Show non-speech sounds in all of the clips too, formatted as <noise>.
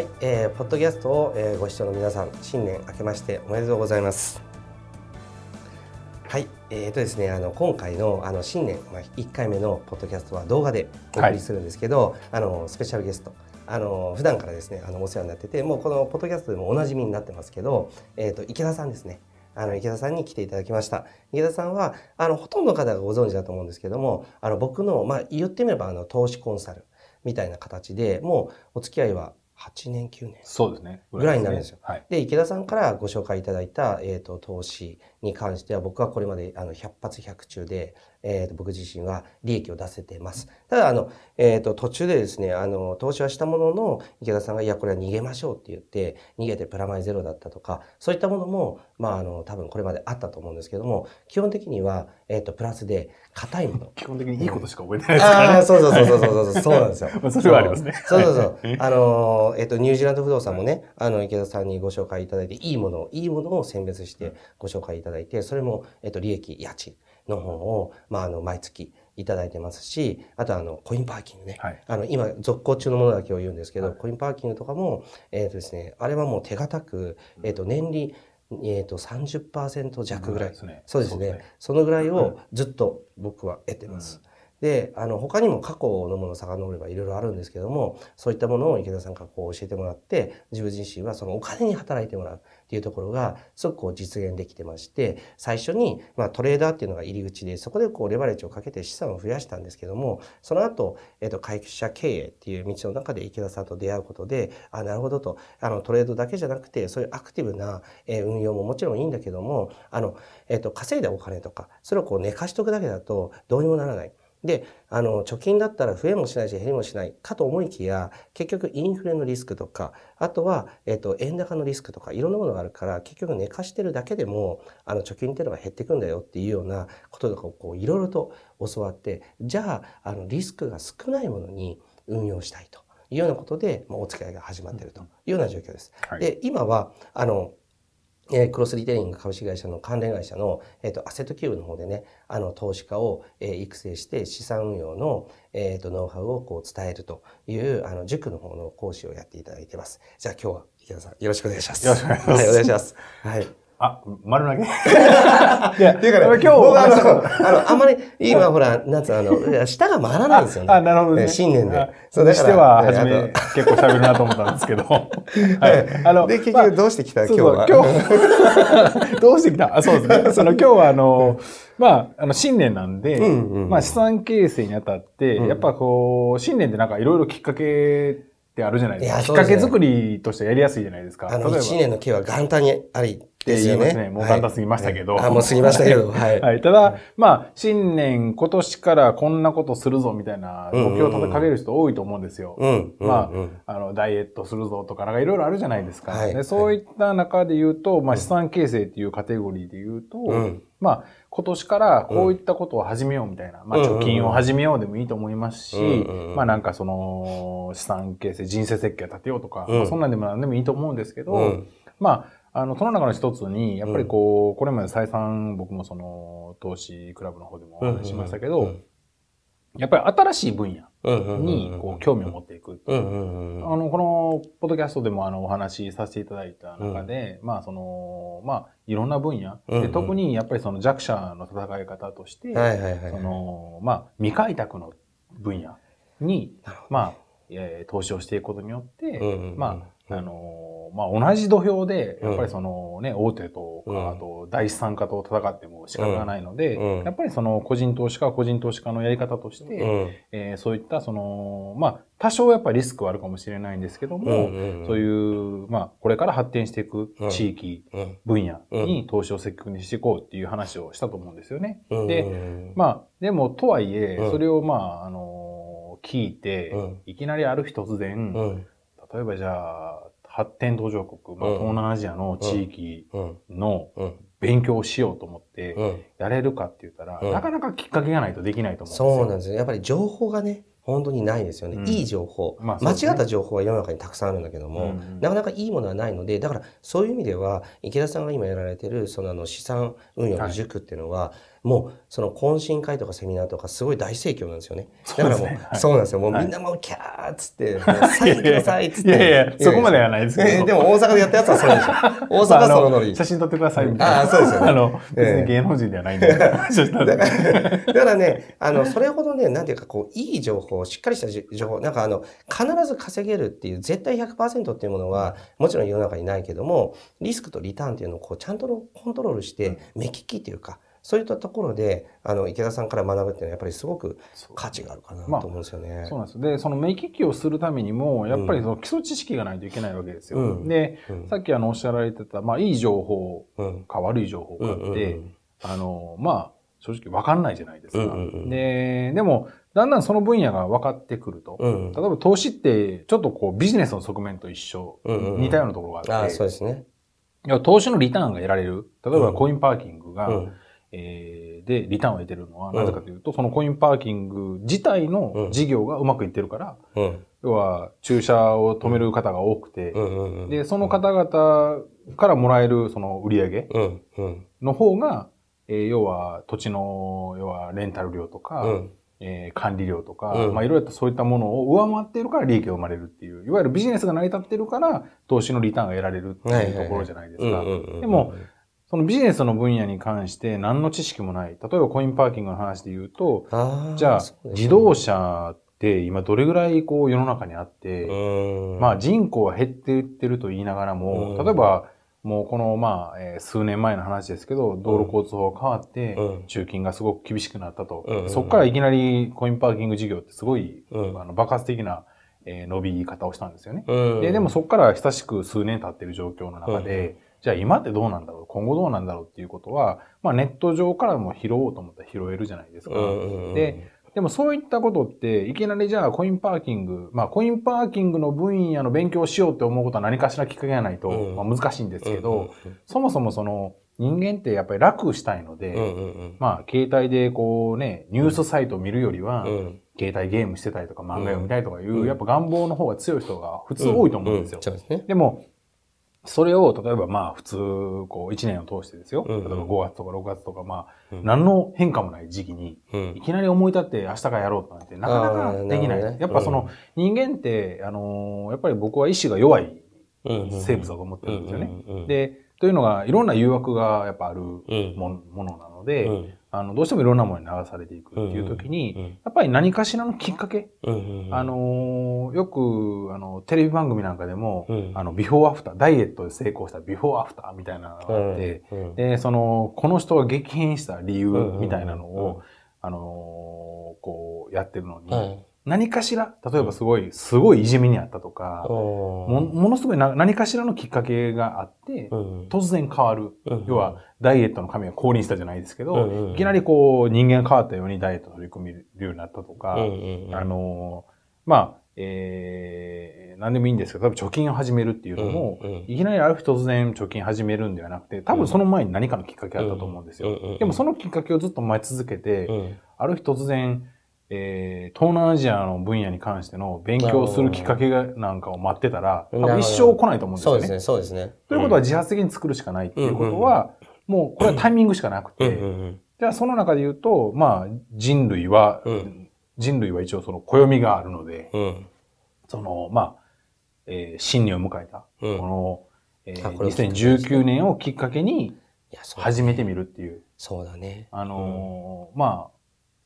はい、えー、ポッドキャストを、えー、ご視聴の皆さん、新年明けましておめでとうございます。はい、えーとですね、あの今回のあの新年、まあ、1回目のポッドキャストは動画でお送りするんですけど、はい、あのスペシャルゲスト、あの普段からですねあのお世話になっててもうこのポッドキャストでもおなじみになってますけど、えーと、池田さんですね。あの池田さんに来ていただきました。池田さんはあのほとんどの方がご存知だと思うんですけどもあの僕の、まあ、言ってみればあの投資コンサルみたいな形でもうお付き合いは8年9年。そうですね。ぐらいになるんですよ。はい、池田さんからご紹介いただいた、えーと、投資に関しては僕はこれまであの100発100中で、えーと、僕自身は利益を出せてます。ただあの、えーと、途中でですねあの投資はしたものの池田さんがいやこれは逃げましょうって言って逃げてプラマイゼロだったとかそういったものもまああの多分これまであったと思うんですけども基本的には、えー、とプラスで硬いもの。<laughs> 基本的にいいことしか覚えてないですからね。ああそうそうそうそうそうそうそうなんですよ。それはありますね。そうそうそう。あのえっ、ー、とニュージーランド不動産もねあの池田さんにご紹介いただいていいものいいものを選別してご紹介いただいてそれもえっと、利益、家賃の方を、まあ、あの、毎月いただいてますし、あとあの、コインパーキングね。はい、あの、今、続行中のものだけを言うんですけど、はい、コインパーキングとかも、えっ、ー、とですね、あれはもう手堅く、えっ、ー、と、年利、えっ、ー、と、30%弱ぐらい。そうですね。そうですね。そのぐらいをずっと僕は得てます。うんで、あの、他にも過去のものを遡ればいろいろあるんですけども、そういったものを池田さんからこう教えてもらって、自分自身はそのお金に働いてもらうっていうところが、すごくこう実現できてまして、最初に、まトレーダーっていうのが入り口で、そこでこうレバレッジをかけて資産を増やしたんですけども、その後、えっ、と、会社経営っていう道の中で池田さんと出会うことで、あ、なるほどと、あの、トレードだけじゃなくて、そういうアクティブな、え運用ももちろんいいんだけども、あの、えっ、と、稼いだお金とか、それをこう寝かしとくだけだとどうにもならない。で、あの、貯金だったら増えもしないし減りもしないかと思いきや、結局インフレのリスクとか、あとは、えっと、円高のリスクとか、いろんなものがあるから、結局寝かしてるだけでも、あの、貯金っていうのが減っていくんだよっていうようなこととかをこう、いろいろと教わって、じゃあ、あの、リスクが少ないものに運用したいというようなことで、まあ、お付き合いが始まっているというような状況です。はい、で、今は、あの、えー、クロスリテイリング株式会社の関連会社の、えっ、ー、と、アセットキューブの方でね、あの、投資家を、えー、育成して資産運用の、えっ、ー、と、ノウハウをこう伝えるという、あの、塾の方の講師をやっていただいてます。じゃあ今日は池田さん、よろしくお願いします。よろしくお願いします。はい、お願いします。はい。あ、丸投げ <laughs> いや、っていうかね、今日、あの、あの、あんまり、今ほら、なんつうあの、舌が回らないんですよね。あ、なるほどね。新年で。そうでしては、初め、結構喋るなと思ったんですけど。<laughs> はい。あの、で、結局どうしてきた今日は？今日、<laughs> どうしてきた？あ、そうですね。その、今日はあの、まあ、あの、新年なんで、まあ、資産形成にあたって、やっぱこう、新年でなんかいろいろきっかけってあるじゃないですか。きっかけ作りとしてやりやすいじゃないですか。あの、一年の計は元旦にありって言いますね。もう簡単すぎましたけど。はい、あ、もう過ぎましたけど。<laughs> はい。はい。ただ、まあ、新年、今年からこんなことするぞみたいな目標を立てかける人多いと思うんですよ。うん。まあ、あの、ダイエットするぞとか、なんかいろいろあるじゃないですか。はい。で、そういった中で言うと、まあ、資産形成っていうカテゴリーで言うと、うん、まあ、今年からこういったことを始めようみたいな、まあ、貯金を始めようでもいいと思いますし、まあ、なんかその、資産形成、人生設計を立てようとか、まあ、そんなんでも何でもいいと思うんですけど、まあ、あの、その中の一つに、やっぱりこう、これまで再三僕もその、投資クラブの方でもお話ししましたけど、やっぱり新しい分野にこう興味を持っていく。あの、このポッドキャストでもあのお話しさせていただいた中で、まあその、まあいろんな分野、で特にやっぱりその弱者の戦い方として、その、まあ未開拓の分野に、まあ、えー、投資をしていくことによって、まあ、あのまあ、同じ土俵で、やっぱりそのね、大手とか、あと、第一産家と戦っても仕方がないので、やっぱりその個人投資家は個人投資家のやり方として、えそういったその、まあ、多少やっぱりリスクはあるかもしれないんですけども、そういう、まあ、これから発展していく地域、分野に投資を積極にしていこうっていう話をしたと思うんですよね。で、まあ、でも、とはいえ、それをまあ、あの、聞いて、いきなりある日突然、例えばじゃあ、発展途上国、まあ、東南アジアの地域の勉強をしようと思ってやれるかって言ったら、なかなかきっかけがないとできないと思うんですよ。そうなんですよ。やっぱり情報がね、本当にないですよね。うん、いい情報、まあね、間違った情報は世の中にたくさんあるんだけども、うん、なかなかいいものはないので、だからそういう意味では、池田さんが今やられてる、そのあの資産運用の塾っていうのは、もうその懇親会とかセミナーとかすごい大盛況なんですよね。だからもう、ねはい、そうなんですよ。もうみんなもうキャーっつって、はい、さいくださいっつって。いやいや、そこまではないですけど。えー、でも大阪でやったやつはそうでしょ。<laughs> 大阪そのノリ。写真撮ってくださいみたいな。ああ、そうですよね。あの、別に芸能人ではないんで。<laughs> だからね、あの、それほどね、なんていうかこう、いい情報、しっかりした情報、なんかあの、必ず稼げるっていう絶対100%っていうものは、もちろん世の中にないけども、リスクとリターンっていうのをこう、ちゃんとコントロールして、目利きっていうか、そういったところで、あの、池田さんから学ぶっていうのはやっぱりすごく価値があるかなと思うんですよね。まあ、そうなんです。で、その目利きをするためにも、やっぱりその基礎知識がないといけないわけですよ。うん、で、うん、さっきあのおっしゃられてた、まあ、いい情報か悪い情報かって、あの、まあ、正直わかんないじゃないですか。で、でも、だんだんその分野が分かってくると、うん、例えば投資ってちょっとこうビジネスの側面と一緒、うんうん、似たようなところがあって、あそうですね。投資のリターンが得られる。例えばコインパーキングが、うん、えー、で、リターンを得てるのは、なぜかというと、そのコインパーキング自体の事業がうまくいってるから、うん、要は、駐車を止める方が多くて、で、その方々からもらえるその売り上げの方が、えー、要は土地の、要はレンタル料とか、うん。えー、管理料とか、うん、まあいろいろとそういったものを上回っているから利益が生まれるっていう、いわゆるビジネスが成り立っているから投資のリターンが得られるっていうところじゃないですか。でも、そのビジネスの分野に関して何の知識もない。例えばコインパーキングの話で言うと、じゃあ、自動車って今どれぐらいこう世の中にあって、まあ人口は減っていってると言いながらも、例えばもうこのまあ、えー、数年前の話ですけど、道路交通法が変わって、中金がすごく厳しくなったと。そこからいきなりコインパーキング事業ってすごい、あの爆発的な、えー、伸び方をしたんですよね。ででもそこから久しく数年経ってる状況の中で、じゃあ今ってどうなんだろう？今後どうなんだろうっていうことは、まあネット上からも拾おうと思ったら拾えるじゃないですか。で、でもそういったことって、いきなりじゃあコインパーキング、まあコインパーキングの分野の勉強をしようって思うことは何かしらきっかけがないと、まあ、難しいんですけど、そもそもその人間ってやっぱり楽したいので、まあ携帯でこうね、ニュースサイトを見るよりは、携帯ゲームしてたりとか漫画読みたいとかいう、やっぱ願望の方が強い人が普通多いと思うんですよ。でも、それを、例えばまあ普通、こう、1年を通してですよ。例えば5月とか6月とか、まあ、何の変化もない時期に、いきなり思い立って明日からやろうとなんて、なかなかできない。やっぱその、人間って、あのやっぱり僕は意志が弱い生物だと思ってるんですよね。で、というのが、いろんな誘惑がやっぱあるものなので、あの、どうしてもいろんなものに流されていくっていう時に、やっぱり何かしらのきっかけ、あの、よく、あの、テレビ番組なんかでも、あの、ビフォーアフター、ダイエットで成功したビフォーアフターみたいなのがあって、で、その、この人が激変した理由みたいなのを、あの、こう、やってるのに、何かしら、例えばすごい、すごいいじめにあったとか、もものすごい何かしらのきっかけがあって、突然変わる。要は、ダイエットの神が降臨したじゃないですけど、いきなりこう、人間が変わったようにダイエット取り組めるようになったとか、あの、まあ、えー、何でもいいんですけど、多分貯金を始めるっていうのも、いきなりある日突然貯金始めるんではなくて、多分その前に何かのきっかけあったと思うんですよ。でもそのきっかけをずっと待ち続けて、ある日突然、えー、東南アジアの分野に関しての勉強するきっかけがなんかを待ってたら、多分一生来ないと思うんですよね。そうですね、そうですね。ということは自発的に作るしかないっていうことは、もうこれはタイミングしかなくて、じゃあその中で言うと、まあ人類は、人類は一応その暦があるので、その、まあ、えー、新年を迎えた、この、えー、2019年をきっかけに始めてみるっていう。そうだね。あのー、まあ、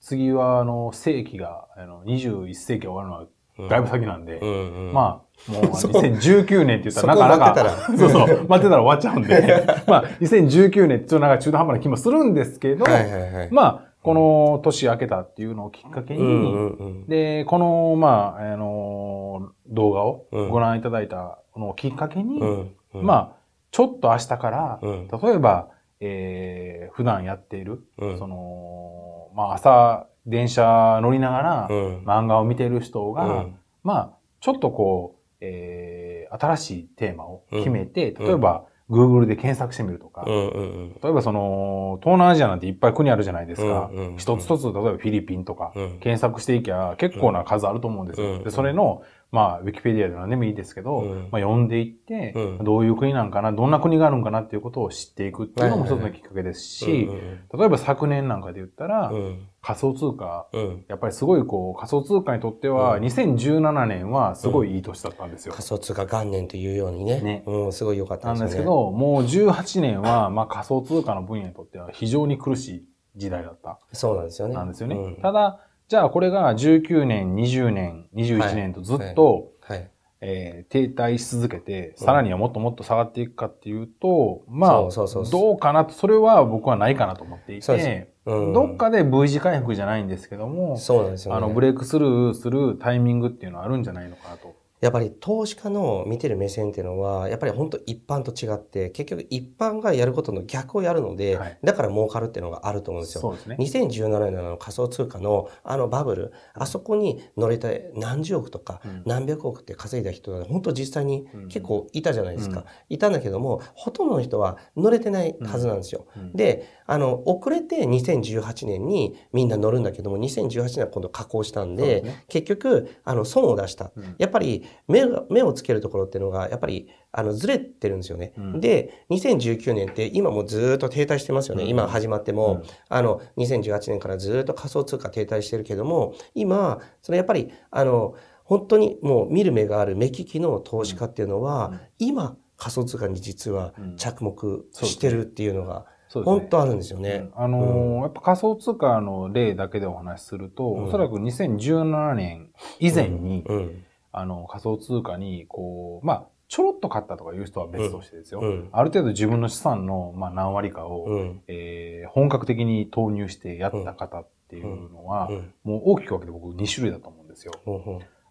次は、あの、世紀が、あの、21世紀終わるのは、だいぶ先なんで、うんうん、まあ、もう <laughs> 2019年って言ったらなかなか、<laughs> そうそう、待ってたら終わっちゃうんで、<laughs> まあ、2019年ってちょっとなんか中途半端な気もするんですけど、はいはいはい、まあ、この年明けたっていうのをきっかけに、うんうんうん、で、この、まあ、あの、動画をご覧いただいたのをきっかけに、うんうん、まあ、ちょっと明日から、例えば、えー、普段やっている、その、まあ朝、電車乗りながら、漫画を見てる人が、うん、まあ、ちょっとこう、えー、新しいテーマを決めて、例えば、Google で検索してみるとか、例えばその、東南アジアなんていっぱい国あるじゃないですか。一つ一つ、例えばフィリピンとか、検索していきゃ結構な数あると思うんですよ。で、それのまあ、ウィキペディアで何でもいいですけど、うん、まあ、読んでいって、うん、どういう国なんかな、どんな国があるんかなっていうことを知っていくっていうのも一つのきっかけですし、例えば昨年なんかで言ったら、うん、仮想通貨、やっぱりすごいこう、仮想通貨にとっては、2017年はすごいいい年だったんですよ。仮想通貨元年というようにね。ね。うん、すごい良かったですね。なんですけど、もう18年は、まあ仮想通貨の分野にとっては非常に苦しい時代だった。そうなんですよね。なんですよね。ただ、じゃあこれが19年、20年、21年とずっと、はい、はいえー、停滞し続けて、さらにはもっともっと下がっていくかっていうと、まあ、どうかなと、それは僕はないかなと思っていて、うん、どっかで V 字回復じゃないんですけども、そうですよ、ね、あの、ブレイクスルーするタイミングっていうのはあるんじゃないのかなと。やっぱり投資家の見てる目線っていうのは、やっぱり本当一般と違って、結局一般がやることの逆をやるので、はい、だから儲かるっていうのがあると思うんですよ。そうですね。2017年の仮想通貨のあのバブル、あそこに乗れた何十億とか何百億って稼いだ人が本当実際に結構いたじゃないですか。うん、いたんだけども、ほとんどの人は乗れてないはずなんですよ。うんうん、で、あの、遅れて2018年にみんな乗るんだけども、2018年は今度加工したんで、ね、結局、あの、損を出した。やっぱり目目をつけるところっていうのが、やっぱり、あの、ずれてるんですよね。うん、で、2019年って今もずっと停滞してますよね。うん、今始まっても、うん、あの、2018年からずっと仮想通貨停滞してるけども、今、そのやっぱり、あの、本当にもう見る目がある目利きの投資家っていうのは、今、仮想通貨に実は着目してるっていうのが、本当あるんですよね。あのーうん、やっぱ仮想通貨の例だけでお話しすると、うん、おそらく2017年以前に、うん、あの、仮想通貨に、こう、まあ、ちょろっと買ったとかいう人は別としてですよ。うん、ある程度自分の資産の、まあ、何割かを、うん、えー、本格的に投入してやった方っていうのは、うん、もう大きく分けて僕2種類だと思うんですよ。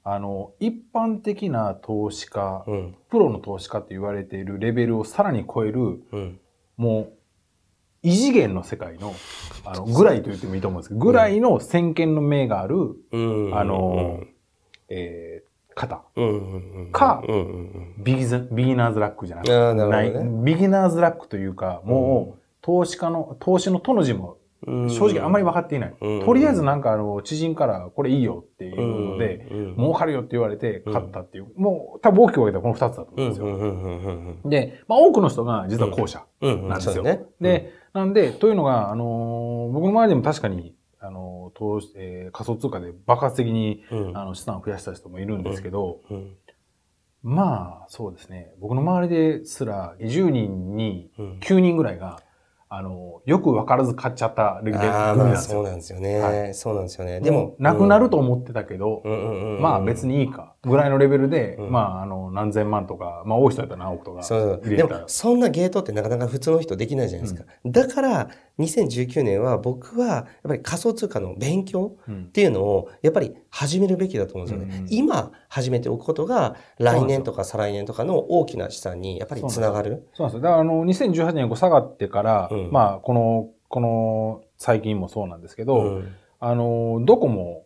あの、一般的な投資家、プロの投資家って言われているレベルをさらに超える、もう、異次元の世界の、あの、ぐらいと言ってもいいと思うんですけど、ぐらいの先見の明がある、あの、えー、方。か、ビギビギナーズラックじゃなくて、ない、ビギナーズラックというか、もう、投資家の、投資のとの字も、正直あんまり分かっていない。とりあえずなんかあの、知人からこれいいよっていうので、儲かるよって言われて買ったっていう、もう多分大きく分けたらこの二つだと思うんですよ。で、まあ多くの人が実は後者なんですよ。で、なんで、というのが、あの僕の周りでも確かにあの、投資、えー、仮想通貨で爆発的に、うん、あの資産を増やした人もいるんですけど、うんうん、まあ、そうですね。僕の周りですら、20人に9人ぐらいが、あの、よく分からず買っちゃったレベルなんですよ。そうなんですよね。はい、そうなんですよね。でも、なくなると思ってたけど、まあ別にいいか。ぐらいのレベルで、うん、まあ、あの、何千万とか、まあ多い人だったら何億とかそう。でも、そんなゲートってなかなか普通の人できないじゃないですか。うん、だから、2019年は僕は、やっぱり仮想通貨の勉強っていうのを、やっぱり始めるべきだと思うんですよね。うん、今、始めておくことが、来年とか再来年とかの大きな資産に、やっぱりつながる。そうなんですよ。だから、あの、2018年下がってから、まあ、この、この、最近もそうなんですけど、あの、どこも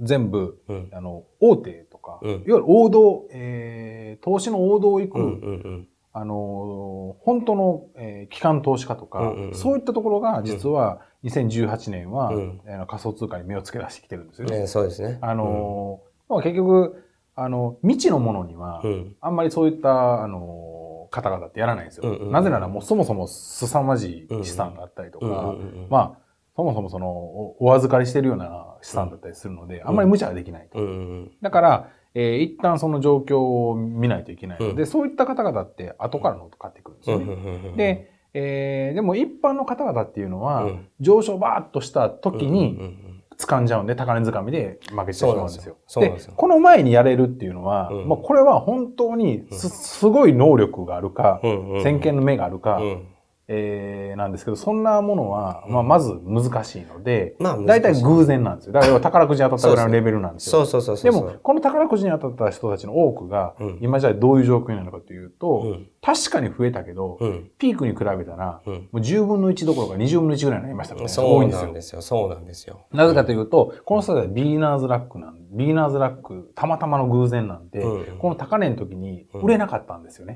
全部、あの、大手か、うん、いわゆる王道、えー、投資の王道を行く、うんうんうん。あのー、本当の、えー、機関投資家とか、うんうんうん、そういったところが実は2018年は、うん、えー、仮想通貨に目をつけ出してきてるんですよね。ねそうですね。あのー、うん、結局、あの、未知のものには、うん、あんまりそういった、あのー、方々ってやらないんですよ。うんうんうん、なぜならもうそもそも凄まじい資産があったりとか、うんうんうん、まあ、そもそもそのお、お預かりしてるような資産だったりするので、あんまり無茶ができないと。だから、えー、一旦その状況を見ないといけないの。で、うん、そういった方々って後からの買ってくるんですよね。で、えー、でも一般の方々っていうのは、上昇バーッとした時に、掴んじゃうんで、高値掴みで負けてしまうんですよ。でこの前にやれるっていうのは、うん、まあこれは本当にすすごい能力があるか、先見の目があるか、えー、なんですけど、そんなものは、まあ、まず難しいので、まあ、大体偶然なんですよ。だから宝くじに当たったぐらいのレベルなんですよ。そうそうそうでも、この宝くじに当たった人たちの多くが、今じゃどういう状況になるのかというと、うん、確かに増えたけど、うん、ピークに比べたら、もう10分の1どころか20分の1ぐらいになりましたからね。そうなんですよ。そうなんですよ。なぜかというと、この人たちはビーナーズラックなんで、ビーナーズラック、たまたまの偶然なんで、この高値の時に売れなかったんですよね。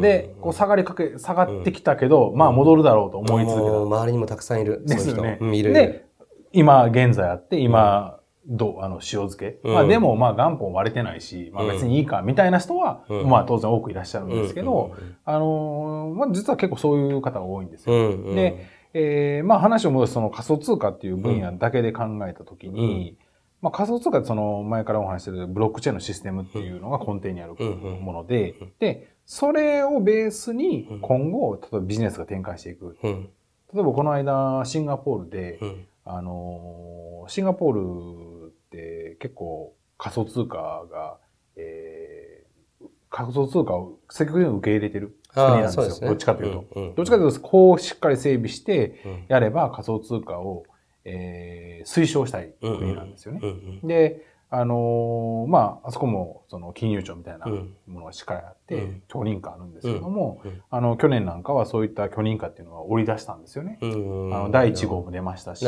で、こう下がりかけ、下がってきたけど、まあ戻るだろうと思い続けた。周りにもたくさんいる。ですよね。いる。で、今現在あって、今、どあの、塩漬け。うん、まあでも、まあ元本割れてないし、まあ別にいいか、みたいな人は、うん、まあ当然多くいらっしゃるんですけど、あのー、まあ実は結構そういう方が多いんですよ。で、えー、まあ話を戻すその仮想通貨っていう分野だけで考えたときに、まあ仮想通貨ってその前からお話してるブロックチェーンのシステムっていうのが根底にあるもので、で、それをベースに今後、例えばビジネスが展開していく。例えばこの間、シンガポールで、あの、シンガポールって結構仮想通貨が、えー、仮想通貨を積極的に受け入れてる国なんですよ。すね、どっちかというと。うんうん、どっちかというと、こうしっかり整備してやれば仮想通貨を、えー、推奨したい国なんですよね。で、あのー、まあ、あそこも、その、金融庁みたいなものがしっかりあって、うん、許認可あるんですけども、うん、あの、去年なんかはそういった許認可っていうのが織り出したんですよね。あの、第1号も出ましたし、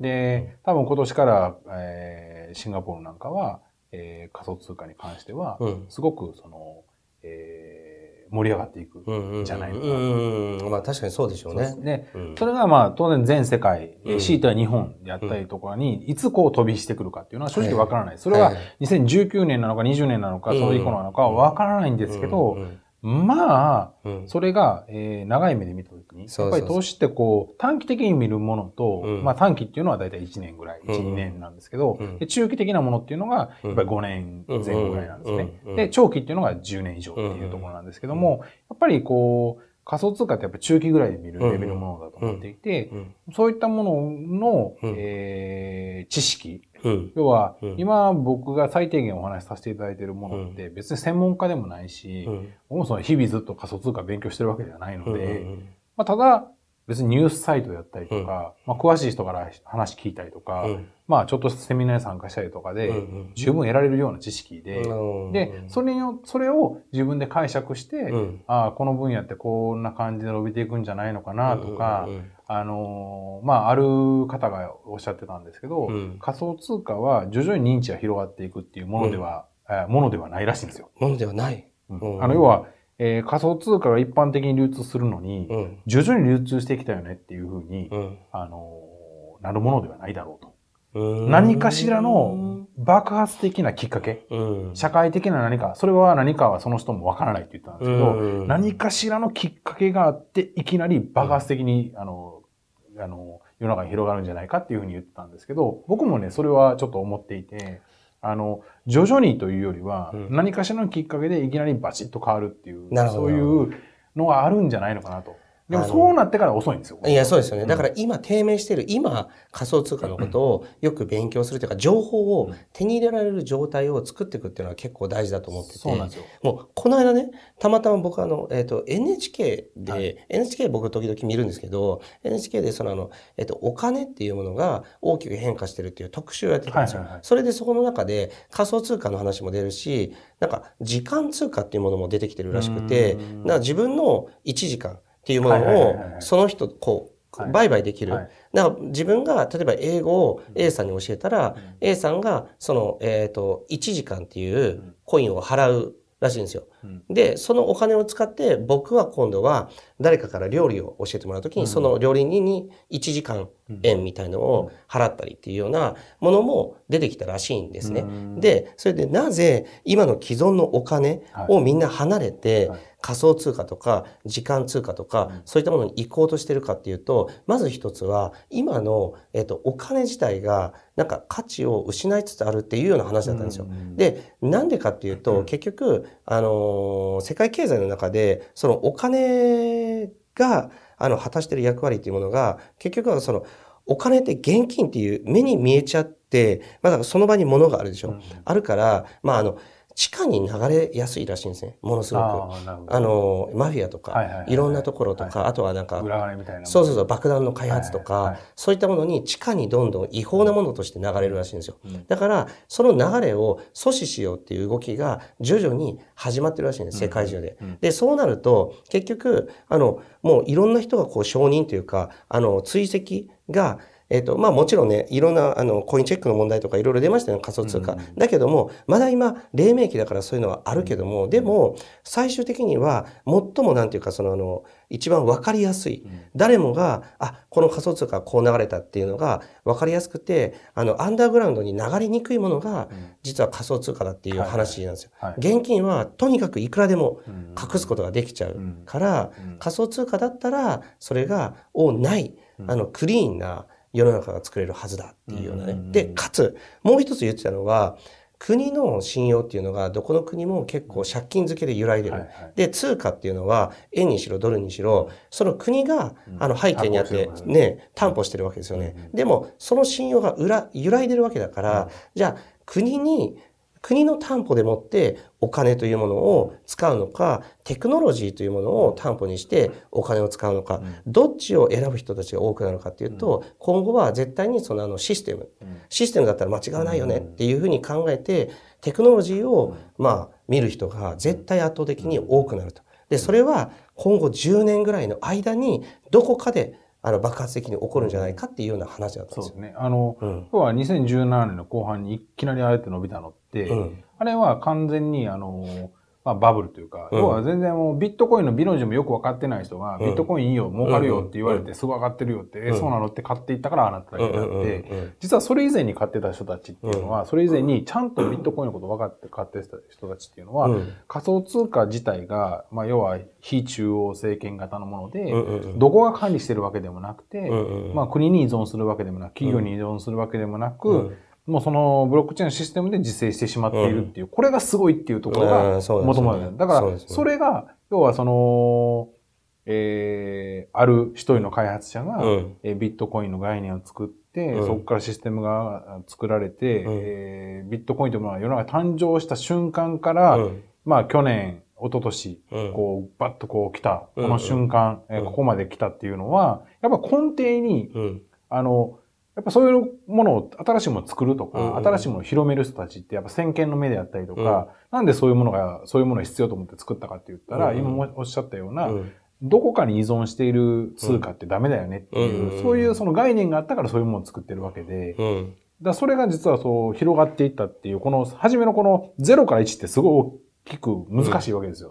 で、多分今年から、えー、シンガポールなんかは、えー、仮想通貨に関しては、すごく、その、えー盛り上がっていくんじゃないのかな。うんまあ確かにそうでしょうね。そで、それがまあ当然全世界、うん、強いては日本であったりとかに、いつこう飛びしてくるかっていうのは正直わからない。それは2019年なのか20年なのか、それ以降なのかはわからないんですけど、まあ、うん、それが、えー、長い目で見たときに、やっぱり投資ってこう、短期的に見るものと、うん、まあ短期っていうのは大体1年ぐらい、1、2年なんですけど、で中期的なものっていうのが、やっぱり5年前後ぐらいなん。ですね。で、長期っていうのが10年以上っていうところなんですけども、やっぱりこう、仮想通貨ってやっぱ中期ぐらいで見るレベルのものだと思っていて、そういったものの、えー、知識、うん、要は、今僕が最低限お話しさせていただいているものって別に専門家でもないし、僕もその日々ずっと仮想通貨勉強してるわけではないので、まあ、ただ、別にニュースサイトやったりとか、まあ、詳しい人から話聞いたりとか、まあ、ちょっとセミナーに参加したりとかで、十分得られるような知識で、で、それを、それを自分で解釈して、ああ、この分野ってこんな感じで伸びていくんじゃないのかなとか、あのまあ、ある方がおっしゃってたんですけど、仮想通貨は徐々に認知が広がっていくっていうものでは、ものではないらしいんですよ。ものではない。あの、要は、えー、仮想通貨が一般的に流通するのに、うん、徐々に流通してきたよねっていうふうに、うん、あのー、なるものではないだろうと。何かしらの爆発的なきっかけ、社会的な何か、それは何かはその人もわからないって言ったんですけど、何かしらのきっかけがあって、いきなり爆発的に、あの、あの、世の中に広がるんじゃないかっていうふうに言ってたんですけど、僕もね、それはちょっと思っていて、あの、徐々にというよりは、何かしらのきっかけでいきなりバチッと変わるっていう、そういうのがあるんじゃないのかなと。でもそうなってから遅いんですよ。いや、そうですよね。だから今低迷している、今仮想通貨のことをよく勉強するというか、情報を手に入れられる状態を作っていくっていうのは結構大事だと思ってて。そうなんですよ。もう、この間ね、たまたま僕あの、えっ、ー、と、NHK で、はい、NHK 僕時々見るんですけど、NHK でそのあの、えっ、ー、と、お金っていうものが大きく変化してるっていう特集をやってたんですよ。はいはいはい、それでそこの中で仮想通貨の話も出るし、なんか時間通貨っていうものも出てきてるらしくて、な自分の1時間、っていうものを、その人、こう、売買できる。だから自分が、例えば英語を A さんに教えたら、A さんが、その、えっ、と、1時間っていうコインを払うらしいんですよ。で、そのお金を使って僕は今度は誰かから料理を教えてもらうときに、その料理人に1時間円みたいのを払ったりっていうようなものも出てきたらしいんですね。で、それでなぜ今の既存のお金をみんな離れて、仮想通貨とか時間通貨とか、そういったものに行こうとしてるかっていうと、まず一つは、今の、えっと、お金自体が、なんか価値を失いつつあるっていうような話だったんですよ。で、なんでかっていうと、結局、あの、世界経済の中で、そのお金が、あの、果たしてる役割っていうものが、結局はその、お金って現金っていう目に見えちゃって、まだその場に物があるでしょ。うん、あるから、まあ、あの、地下に流れやすいらしいんですね。ものすごく。あの、マフィアとか、いろんなところとか、あとはなんか、そうそうそう、爆弾の開発とか、そういったものに地下にどんどん違法なものとして流れるらしいんですよ。だから、その流れを阻止しようっていう動きが徐々に始まってるらしいんです、世界中で。で、そうなると、結局、あの、もういろんな人がこう承認というか、あの、追跡が、えっ、ー、と、まあもちろんね、いろんな、あの、コインチェックの問題とかいろいろ出ましたよ、仮想通貨。うんうん、だけども、まだ今、黎明期だからそういうのはあるけども、でも、最終的には、最もなんていうか、その、あの、一番わかりやすい。誰もが、あ、この仮想通貨こう流れたっていうのがわかりやすくて、あの、アンダーグラウンドに流れにくいものが、実は仮想通貨だっていう話なんですよ。現金はとにかくいくらでも隠すことができちゃうから、仮想通貨だったら、それが、をない、あの、クリーンな世の中が作れるはずだっていうようなね。で、かつ、もう一つ言ってたのは、国の信用っていうのがどこの国も結構借金付けで揺らいでる。はいはい、で、通貨っていうのは円にしろドルにしろ、その国があの背景にあってね、担保してるわけですよね。でも、その信用が裏、揺らいでるわけだから、じゃあ国に国の担保でもってお金というものを使うのか、テクノロジーというものを担保にしてお金を使うのか、どっちを選ぶ人たちが多くなるかっていうと、今後は絶対にそのあのシステム、システムだったら間違わないよねっていうふうに考えて、テクノロジーをまあ見る人が絶対圧倒的に多くなると。で、それは今後10年ぐらいの間にどこかであの爆発的に起こるんじゃないかっていうような話だったんですよ。そうね。あの、うん、今日は2017年の後半にいきなりあえて伸びたのって、うん、あれは完全にあの、まあ、バブルというか、要は全然もうビットコインの美の字もよく分かってない人が、ビットコインいいよ、儲かるよって言われて、すぐ上がってるよって、え、そうなのって買っていったからあなただけであって、実はそれ以前に買ってた人たちっていうのは、それ以前にちゃんとビットコインのこと分かって買ってた人たちっていうのは、仮想通貨自体が、まあ、要は非中央政権型のもので、どこが管理してるわけでもなくて、まあ、国に依存するわけでもなく、企業に依存するわけでもなく、もうそのブロックチェーンシステムで実践してしまっているっていう、うん、これがすごいっていうところが求められる。だ。から、それが、要はその、えー、ある一人の開発者が、うん、えビットコインの概念を作って、うん、そこからシステムが作られて、うん、えー、ビットコインというものが世の中誕生した瞬間から、うん、まあ去年、一昨年、こう、バッとこう来た、この瞬間、えー、ここまで来たっていうのは、やっぱ根底に、あの、やっぱそういうものを、新しいものを作るとか、うんうん、新しいものを広める人たちってやっぱ先見の目であったりとか、うん、なんでそういうものが、そういうものを必要と思って作ったかって言ったら、うんうん、今もおっしゃったような、うん、どこかに依存している通貨ってダメだよねっていう、そういうその概念があったからそういうものを作ってるわけで、だそれが実はそう広がっていったっていう、この、初めのこの0から1ってすごい大きく難しいわけですよ。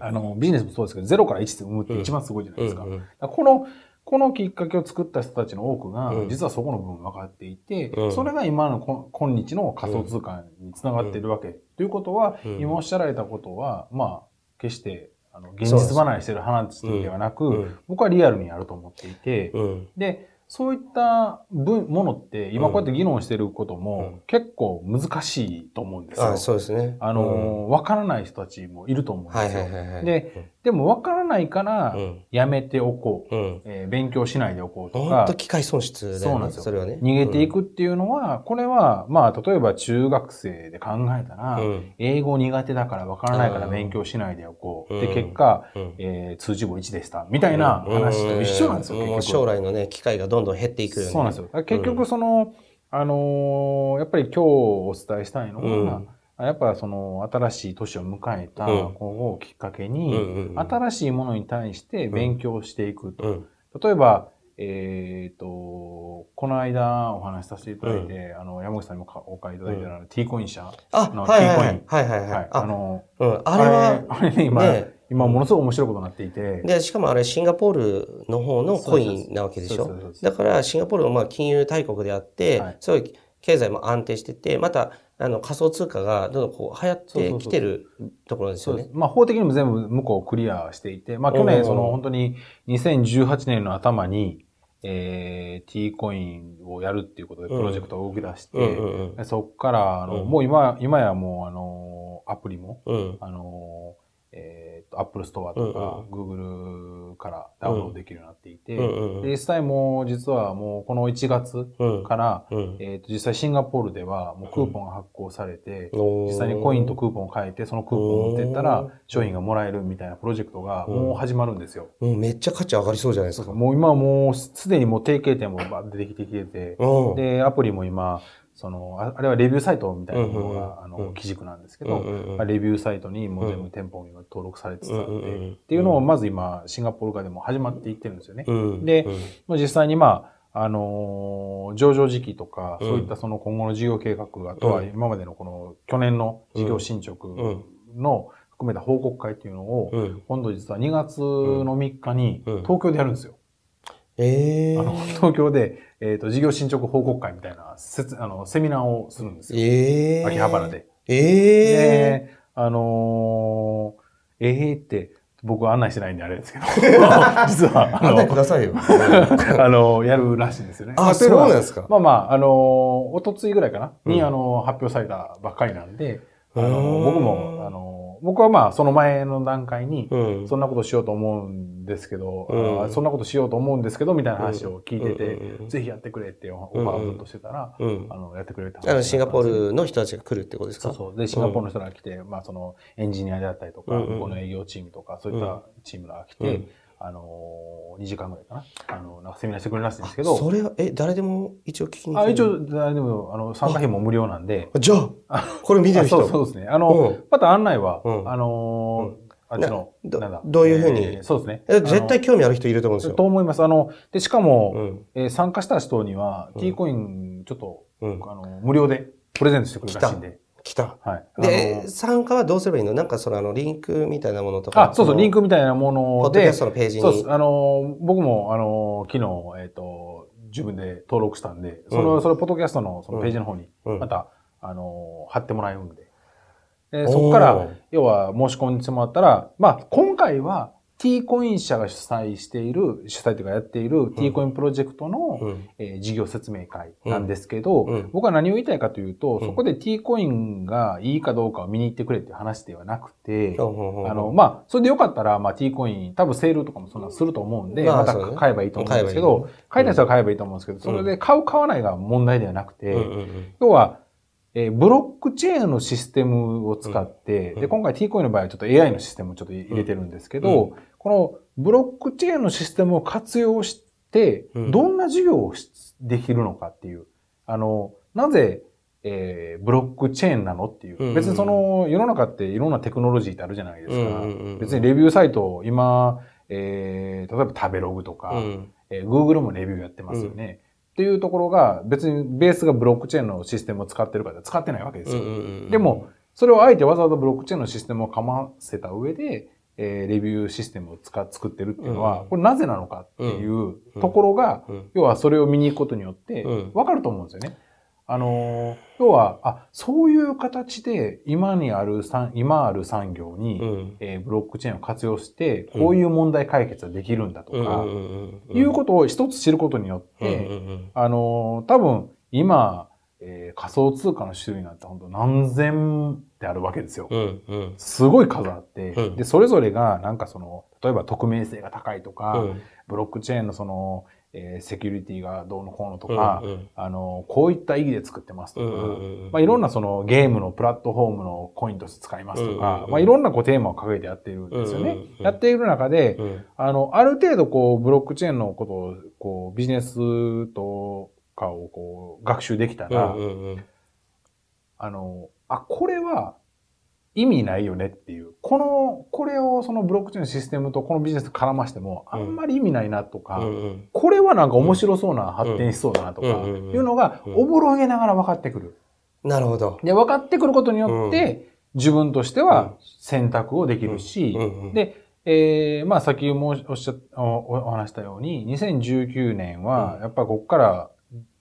あの、ビジネスもそうですけど、0から1って生むって一番すごいじゃないですか。この、このきっかけを作った人たちの多くが、実はそこの部分分かっていて、うん、それが今の今日の仮想通貨につながっているわけ。うん、ということは、うん、今おっしゃられたことは、まあ、決して、あの、現実離れしてる話ではなく、僕はリアルにあると思っていて、で、そういった分ものって、今こうやって議論してることも結構難しいと思うんですよ。あそうですね。あの、わ、からない人たちもいると思うんですよ。で、でもわからないから、やめておこう、うえ勉強しないでおこうとか。本当機械損失だよね。そうなんですよ。それはね。逃げていくっていうのは、これは、まあ、例えば中学生で考えたら、英語苦手だからわからないから勉強しないでおこう。で、結果、え通知簿1でした。みたいな話と一緒なんですよ、将来のね、機会がどんどん減っていくようなんですよ。結局その、あのー、やっぱり今日お伝えしたいのは、うん、やっぱその新しい年を迎えた今後をきっかけに、新しいものに対して勉強していくと。例えば、えっ、ー、と、この間お話しさせていただいて、うん、あの、山口さんにもお買いいただいた、うん、T コイン社の T コイン。はいはい。はい。はいはいはい。あの、うん、あれは、あれね、今、ね今ものすごく面白いことになっていて。で、しかもあれシンガポールの方のコインなわけでしょ？だからシンガポールのまあ金融大国であって、はい、すごい経済も安定してて、またあの仮想通貨がどんどんこう流行ってきてるところですよね。まあ法的にも全部向こうクリアしていて、まあ去年その本当に2018年の頭に、えー、T コインをやるっていうことでプロジェクトを動き出して、そこから、あの、もう今、今やもう、あの、アプリも、あの、えっ、ー、と、Apple Store とか、Google からダウンロードできるようになっていて、で実際もう、実はもうこの1月から、えっ、と、実際シンガポールではもうクーポンが発行されて、実際にコインとクーポンを変えて、そのクーポンを持っていったら、商品がもらえるみたいなプロジェクトがもう始まるんですよ。うん、めっちゃ価値上がりそうじゃないですか。もう今はもうすでにもう提携店も出てきてきてて、で、アプリも今、その、あれはレビューサイトみたいなのが、あの、基軸なんですけど、まあ、レビューサイトにもう全部店舗が登録されてたって、っていうのをまず今、シンガポール化でも始まっていってるんですよね。で、まあ、実際にまあ、あのー、上場時期とか、そういったその今後の事業計画、あとは今までのこの去年の事業進捗の含めた報告会っていうのを、今度実は2月の3日に東京でやるんですよ。ええー、あの、<laughs> 東京で、えっ、ー、と、事業進捗報告会みたいな、せあの、セミナーをするんですよ。ええー、秋葉原で。ええー、で、あのー、ええー、って、僕は案内してないんであれですけど。<laughs> 実は。案内くださいよ。<laughs> あの、やるらしいんですよね。あ、そうなんですか。まあまあ、あの、おとついぐらいかな、に、あの、発表されたばっかりなんで、あの、僕も、あの、僕はまあその前の段階に、そんなことしようと思うんですけど、うん、そんなことしようと思うんですけど、みたいな話を聞いてて、ぜひやってくれってオファーをずっとしてたら、あの、やってくれたあの、シンガポールの人たちが来るってことですか？そうそう。で、シンガポールの人が来て、まあそのエンジニアであったりとか、この営業チームとか、そういったチームが来て、あのー、2時間ぐらいかな。あの、なんかセミナーしてくれるらしいんですけど。それは、え、誰でも一応聞きにあ、一応、誰でも、あの、参加費も無料なんで。じゃあ、これ見てる人そうそうですね。あの、うん、また案内は、うん、あのーあっちの、なんだ。どういうふうに、えー、そうですね。絶対興味ある人いると思うんですよ。と思います。あの、で、しかも、うん、えー、参加した人には、T コイン、ちょっと、うん、あの、無料でプレゼントしてくれるらしいんで。来た。はい。で、参加はどうすればいいの？なんかそのあの、リンクみたいなものとか。あ、そうそう、リンクみたいなもので。ポッドキャストのページに。そうです。あの、僕も、あの、昨日、えっ、ー、と、自分で登録したんで、その、うん、それ、ポッドキャストのそのページの方に、また、うん、あの、貼ってもらえるんで。でそこから、要は申し込んでもらったら、まあ、今回は、T コイン社が主催している、主催というかやっている T コインプロジェクトの、うん、えー、事業説明会なんですけど、うん。うん、僕は何を言いたいかというと、そこで T コインがいいかどうかを見に行ってくれっていう話ではなくて、あの、まあ、それでよかったら、まあ T コイン、多分セールとかもそんなすると思うんで、また買えばいいと思うんですけど、買いたい人は買えばいいと思うんですけど、それで買う買わないが問題ではなくて、要は、えー、ブロックチェーンのシステムを使って、うん、で、今回 T コインの場合はちょっと AI のシステムをちょっと入れてるんですけど、うん、このブロックチェーンのシステムを活用して、どんな事業をできるのかっていう、あの、なぜ、えー、ブロックチェーンなのっていう。別にその、世の中っていろんなテクノロジーってあるじゃないですか。別にレビューサイト、今、えー、例えば食べログとか、うん、えー、Google もレビューやってますよね。っていうところが別にベースがブロックチェーンのシステムを使ってるから使ってないわけですよ。でも、それをあえてわざわざブロックチェーンのシステムをかませた上で、えー、レビューシステムを使作ってるっていうのは、これなぜなのかっていうところが、要はそれを見に行くことによって、わかると思うんですよね。あの、要は、あ、そういう形で今にある産、今ある産業に、うん、えー、ブロックチェーンを活用して、こういう問題解決ができるんだとか、いうことを一つ知ることによって、あの、多分今、えー、仮想通貨の種類なんて本当何千ってあるわけですよ。うんうん、すごい数あって、うん、で、それぞれがなんかその、例えば匿名性が高いとか、うん、ブロックチェーンのその、えー、セキュリティがどうのこうのとか、うんうん、あの、こういった意義で作ってますとか、まあ、いろんなそのゲームのプラットフォームのコインとして使いますとか、まあ、いろんなこうテーマを掲げてやっているんですよね。やっている中で、あの、ある程度こう、ブロックチェーンのことを、こう、ビジネスとかをこう、学習できたら、あの、あ、これは、意味ないよねっていう。この、これをそのブロックチェーンのシステムとこのビジネス絡ましても、あんまり意味ないなとか、うんこれはなんか面白そうな発展しそうだなとか、いうのが、おぼろげながら分かってくる。なるほど。で、分かってくることによって、自分としては選択をできるし、で、えー、まあ、先もおっしゃ、お話したように、2019年は、やっぱりここから、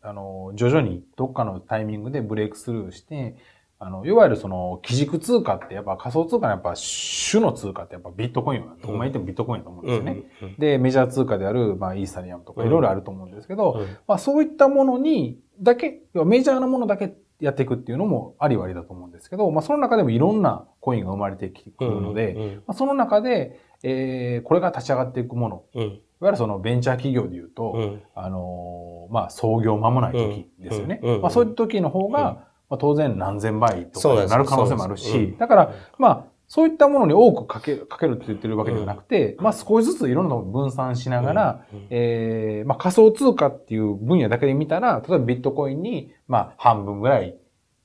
あの、徐々にどっかのタイミングでブレイクスルーして、あの、いわゆるその、基軸通貨ってやっぱ仮想通貨のやっぱ主の通貨ってやっぱビットコインは、どこまで言ってもビットコインだと思うん。ですよね。で、メジャー通貨である、まあ、イーサリアムとかいろいろあると思うんですけど、まあ、そういったものに、だけ、メジャーなものだけやっていくっていうのもありはありだと思うんですけど、まあ、その中でもいろんなコインが生まれてくるので、まあ、その中で、えー、これが立ち上がっていくもの、いわゆるそのベンチャー企業で言うと、あのー、まあ、創業間もない時ですよね。まあ、そういう時の方が、まあ、当然何千倍とかになる可能性もあるし、だから、まあ、そういったものに多くかけかけるって言ってるわけではなくて、うん、まあ少しずついろんなのを分散しながら、うん。うん、えー、まあ仮想通貨っていう分野だけで見たら、例えばビットコインに、まあ半分ぐらい、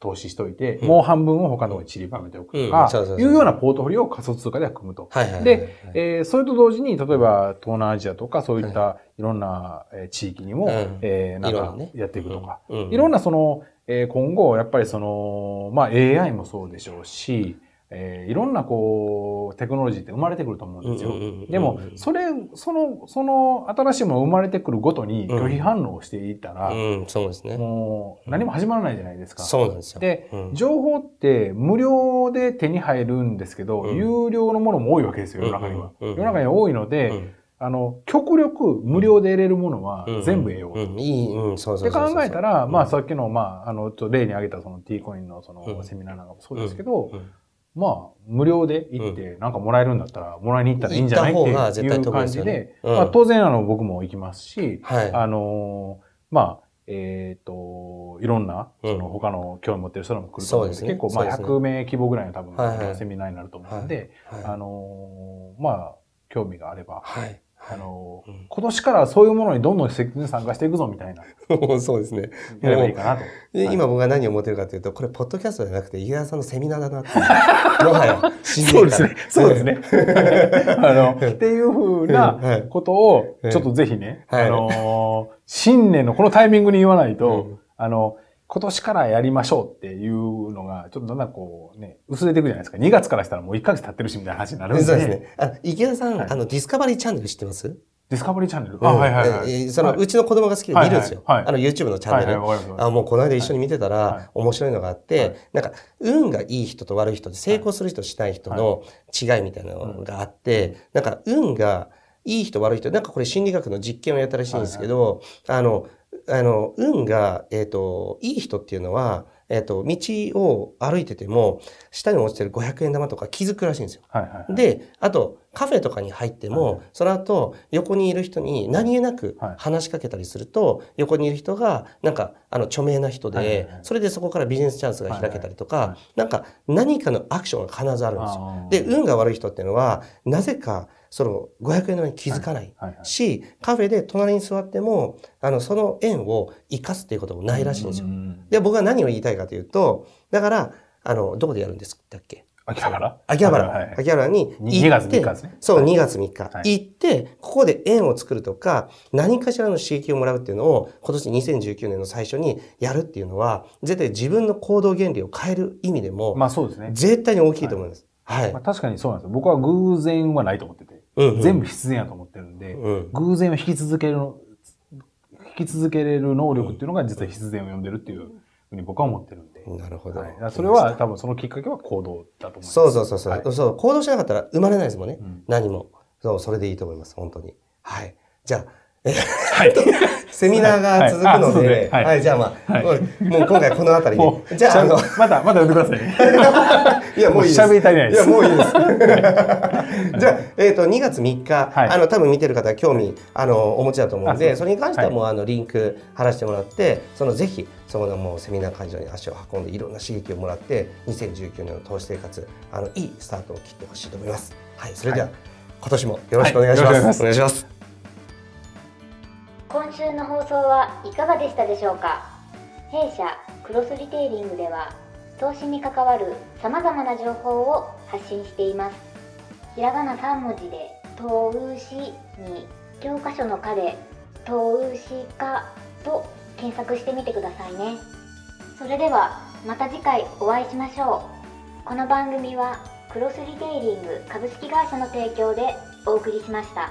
投資しといて、うん、もう半分を他のに散りばめておくとか、いうようなポートフォリオを仮想通貨では組むと。で、えー、それと同時に、例えば東南アジアとかそういったいろんな地域にも、えー、なんかやっていくとか、いろんなその、えー、今後、やっぱりその、まあ AI もそうでしょうし、えー、いろんなこう、テクノロジーって生まれてくると思うんですよ。でも、それ、その、その新しいもの生まれてくるごとに拒否反応をしていたら、うん、そうですね。もう何も始まらないじゃないですか。そうなんですよ。で、情報って無料で手に入るんですけど、有料のものも多いわけですよ、世の中には。世の中には多いので、あの、極力無料で得れるものは全部得ようと。いい、うん、そうそうそう。考えたら、まあさっきの、まあ、あの、例に挙げたその T コインのそのセミナーなんかもそうですけど、まあ、無料で行って、なんかもらえるんだったら、もらいに行ったらいいんじゃないっていう感じで、まあ、当然、あの、僕も行きますし、あの、まあ、えっ、と、いろんな、その他の興味持ってる人も来ると思うんで、結構、まあ、100名規模ぐらいの多分、セミナーになると思うんで、あの、まあ、興味があれば、あの、うん、今年からそういうものにどんどん積極に参加していくぞみたいな。<laughs> そうですね。<laughs> やればいいかなと。今僕が何を思ってるかというと、これ、ポッドキャストじゃなくて、池田さんのセミナーだなって。<laughs> もはや、そうですね。そうですね。あの、っていうふうなことを、ちょっとぜひね、あの、新年のこのタイミングに言わないと、あの、今年からやりましょうっていうのが、ちょっとだんだんこうね、薄れていくじゃないですか。2月からしたらもう1ヶ月経ってるしみたいな話になるんで。そうですね。あ池田さん、はい、あの、ディスカバリーチャンネル知ってます？ディスカバリーチャンネル、あ、はいはいはい。その、うちの子供が好きで見るんですよ。はいあの、YouTube のチャンネル。あ、もうこの間一緒に見てたら、面白いのがあって、なんか、運がいい人と悪い人で成功する人しない人の違いみたいなのがあって、なんか、運がいい人悪い人、なんかこれ心理学の実験をやったらしいんですけど、あの、あの、運が、えっ、ー、と、いい人っていうのは、えっ、ー、と、道を歩いてても、下に落ちてる500円玉とか気づくらしいんですよ。はいはいはい、で、あと、カフェとかに入っても、はい。はい、その後、横にいる人に何気なく話しかけたりすると、はい、横にいる人が、なんか、あの、著名な人で、はいはいはい、それでそこからビジネスチャンスが開けたりとか、はいはいはい、なんか、何かのアクションが必ずあるんですよ。で、運が悪い人っていうのは、なぜか、その500円玉に気づかないし、カフェで隣に座っても、あの、その円を生かすっていうこともないらしいんですよ。で、僕は何を言いたいかというと、だから、あの、どこでやるんですだっけ秋葉原？秋葉原。秋葉原に行って。2月3日ですね。そう、2月3日。行って、ここで円を作るとか、何かしらの刺激をもらうっていうのを、今年2019年の最初にやるっていうのは、絶対自分の行動原理を変える意味でも、まあそうですね。絶対に大きいと思います。はい。まあ、確かにそうなんですよ。僕は偶然はないと思ってて。うんうん、全部必然やと思ってるんで、うん、偶然を引き続けるの、引き続けれる能力っていうのが実は必然を呼んでるっていうふうに僕は思ってるんで。なるほど。はい、それは多分そのきっかけは行動だと思います。そうそうそうそう、はい、そう。行動しなかったら生まれないですもんね。うん、何も。そう、それでいいと思います。本当に。はい。じゃあ、はい。<laughs> セミナーが続くので、はい、はい、じゃあまあ、はい、もう今回この辺りで。じゃあ、あの、まだ、まだ呼んでください。<laughs> いや、もういいです。喋り足りないです。いや、もういいです。<laughs> じゃあ、えっ、ー、と、2月3日、はい、あの、多分見てる方は興味、あの、お持ちだと思うんで、それに関してはもう、あの、リンク貼らせてもらって、その、ぜひ、そのもうセミナー会場に足を運んで、いろんな刺激をもらって、2019年の投資生活、あの、いいスタートを切ってほしいと思います。はい、それでは、今年もよろしくお願いします。お願いします。今週の放送はいかがでしたでしょうか？弊社クロスリテイリングでは投資に関わるさまざまな情報を発信しています。ひらがな3文字で「投資」に教科書の「科」で「投資家」と検索してみてくださいね。それではまた次回お会いしましょう。この番組はクロスリテイリング株式会社の提供でお送りしました。